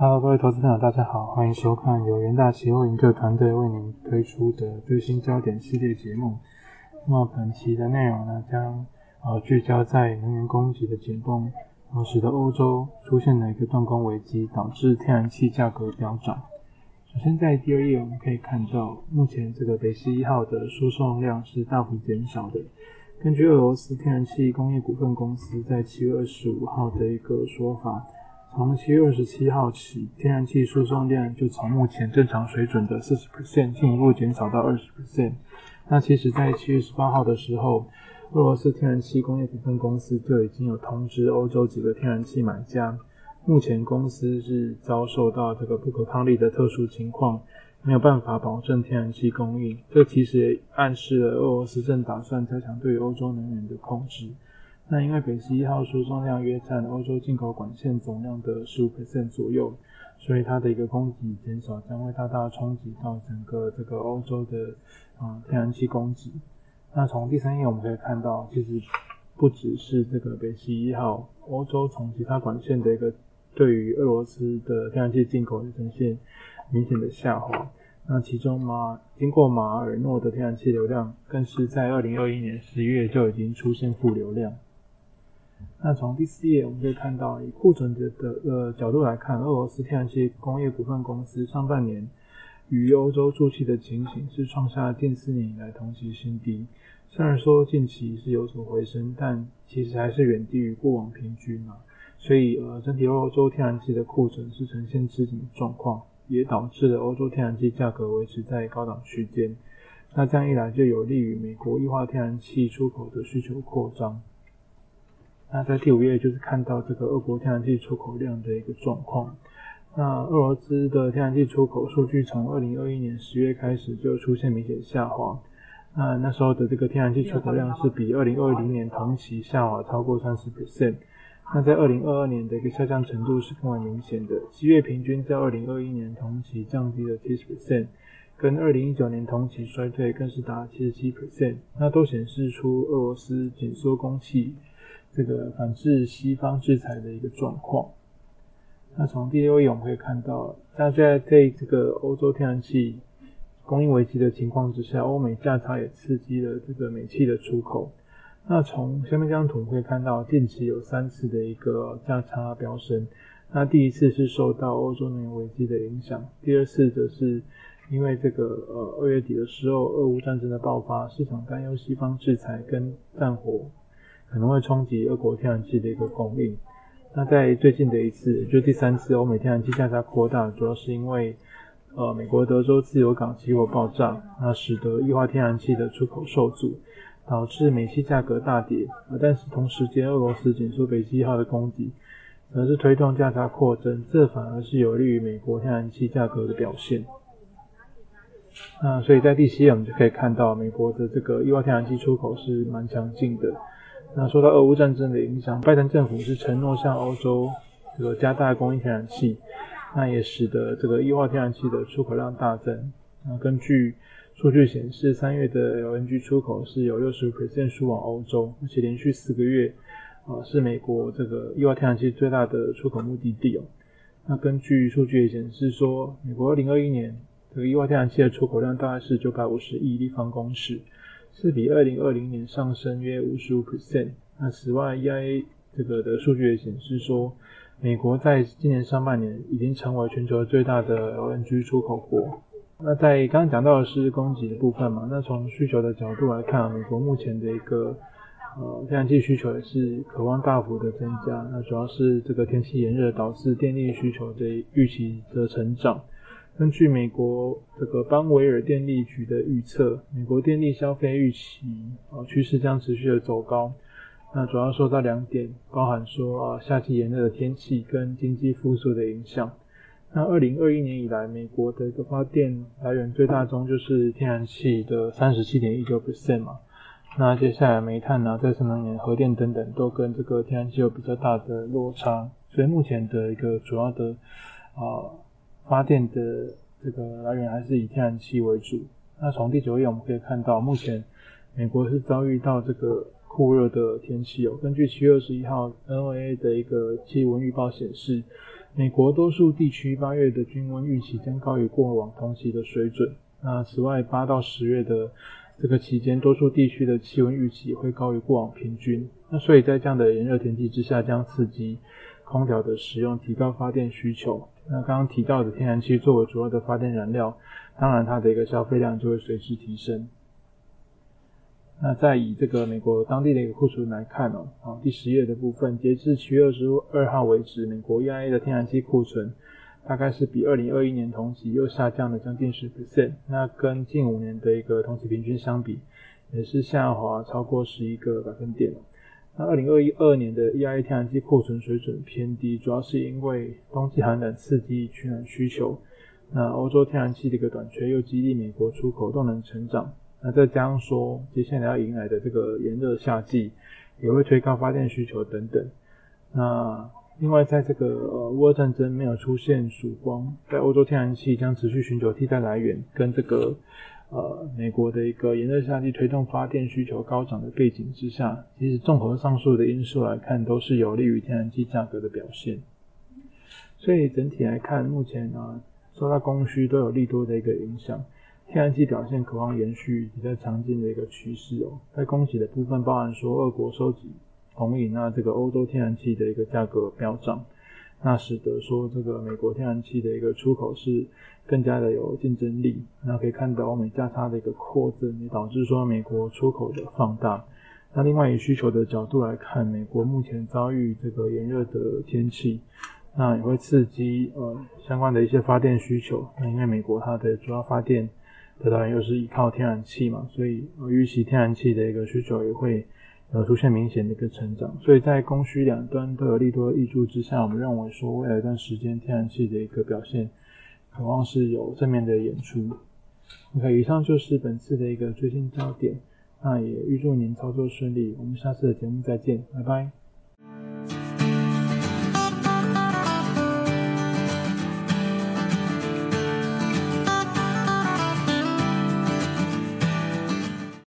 Hello，各位投资朋友，大家好，欢迎收看由元大期货研究团队为您推出的最新焦点系列节目。那么本期的内容呢，将呃聚焦在能源供给的紧绷，呃使得欧洲出现了一个断供危机，导致天然气价格飙涨。首先在第二页我们可以看到，目前这个北溪一号的输送量是大幅减少的。根据俄罗斯天然气工业股份公司在七月二十五号的一个说法。从七月二十七号起，天然气输送量就从目前正常水准的四十 percent 进一步减少到二十 percent。那其实，在七月十八号的时候，俄罗斯天然气工业股份公司就已经有通知欧洲几个天然气买家，目前公司是遭受到这个不可抗力的特殊情况，没有办法保证天然气供应。这其实暗示了俄罗斯正打算加强对欧洲能源的控制。那因为北溪一号输送量约占欧洲进口管线总量的十五 percent 左右，所以它的一个供给减少将会大大冲击到整个这个欧洲的啊天然气供给。那从第三页我们可以看到，其实不只是这个北溪一号，欧洲从其他管线的一个对于俄罗斯的天然气进口也呈现明显的下滑。那其中马经过马尔诺的天然气流量，更是在二零二一年十一月就已经出现负流量。那从第四页我们可以看到，以库存的的呃角度来看，俄罗斯天然气工业股份公司上半年与欧洲注气的情形是创下近四年以来同期新低。虽然说近期是有所回升，但其实还是远低于过往平均啊。所以呃，整体欧洲天然气的库存是呈现吃紧的状况，也导致了欧洲天然气价格维持在高档区间。那这样一来，就有利于美国液化天然气出口的需求扩张。那在第五页就是看到这个俄国天然气出口量的一个状况。那俄罗斯的天然气出口数据从二零二一年十月开始就出现明显下滑。那那时候的这个天然气出口量是比二零二零年同期下滑超过三十 percent。那在二零二二年的一个下降程度是更为明显的。七月平均在二零二一年同期降低了七十 percent，跟二零一九年同期衰退更是达七十七 percent。那都显示出俄罗斯紧缩供气。这个反制西方制裁的一个状况。那从第六页我们可以看到，在在在这个欧洲天然气供应危机的情况之下，欧美价差也刺激了这个煤气的出口。那从下面这张图可以看到，近期有三次的一个价差飙升。那第一次是受到欧洲能源危机的影响，第二次则是因为这个呃二月底的时候，俄乌战争的爆发，市场担忧西方制裁跟战火。可能会冲击俄国天然气的一个供应。那在最近的一次，就第三次欧美天然气价差扩大，主要是因为呃美国德州自由港起火爆炸，那使得液化天然气的出口受阻，导致美气价格大跌。啊，但是同时间俄罗斯紧缩北溪一号的供给，则是推动价差扩增，这反而是有利于美国天然气价格的表现。那所以在第七页我们就可以看到，美国的这个液化天然气出口是蛮强劲的。那受到俄乌战争的影响，拜登政府是承诺向欧洲这个加大供应天然气，那也使得这个液化天然气的出口量大增。那根据数据显示，三月的 LNG 出口是有六十 percent 输往欧洲，而且连续四个月啊是美国这个液化天然气最大的出口目的地哦。那根据数据也显示说，美国二零二一年这个液化天然气的出口量大概是九百五十亿立方公尺。是比二零二零年上升约五十五 percent。那此外，EIA 这个的数据也显示说，美国在今年上半年已经成为全球最大的 LNG 出口国。那在刚刚讲到的是供给的部分嘛，那从需求的角度来看，美国目前的一个呃天然气需求也是渴望大幅的增加。那主要是这个天气炎热导致电力需求的预期的成长。根据美国这个邦维尔电力局的预测，美国电力消费预期啊趋势将持续的走高。那主要受到两点，包含说啊夏季炎热的天气跟经济复苏的影响。那二零二一年以来，美国的一个发电来源最大宗就是天然气的三十七点一九 percent 嘛。那接下来煤炭啊、再生能源、核电等等都跟这个天然气有比较大的落差。所以目前的一个主要的啊。发电的这个来源还是以天然气为主。那从第九页我们可以看到，目前美国是遭遇到这个酷热的天气哦。根据七月二十一号 NOAA 的一个气温预报显示，美国多数地区八月的均温预期将高于过往同期的水准。那此外，八到十月的这个期间，多数地区的气温预期会高于过往平均。那所以在这样的炎热天气之下，将刺激空调的使用，提高发电需求。那刚刚提到的天然气作为主要的发电燃料，当然它的一个消费量就会随之提升。那再以这个美国当地的一个库存来看哦，啊，第十页的部分，截至七月二十二号为止，美国 EIA 的天然气库存大概是比二零二一年同期又下降了将近十 percent，那跟近五年的一个同期平均相比，也是下滑超过十一个百分点。那二零二一二年的 EIA 天然气库存水准偏低，主要是因为冬季寒冷刺激取暖需求，那欧洲天然气的一个短缺又激励美国出口动能成长。那再加上说，接下来要迎来的这个炎热夏季，也会推高发电需求等等。那另外，在这个呃乌俄战争没有出现曙光，在欧洲天然气将持续寻求替代来源，跟这个呃美国的一个炎热夏季推动发电需求高涨的背景之下，其实综合上述的因素来看，都是有利于天然气价格的表现。所以整体来看，目前啊受到供需都有利多的一个影响。天然气表现渴望延续比较强劲的一个趋势哦，在供给的部分，包含说俄国收集供应，那这个欧洲天然气的一个价格飙涨，那使得说这个美国天然气的一个出口是更加的有竞争力。那可以看到欧美价差的一个扩增，也导致说美国出口的放大。那另外以需求的角度来看，美国目前遭遇这个炎热的天气，那也会刺激呃相关的一些发电需求。那因为美国它的主要发电当然又是依靠天然气嘛，所以预期天然气的一个需求也会呃出现明显的一个成长。所以在供需两端都有利多益助之下，我们认为说未来一段时间天然气的一个表现，渴望是有正面的演出。OK，以上就是本次的一个最新焦点，那也预祝您操作顺利。我们下次的节目再见，拜拜。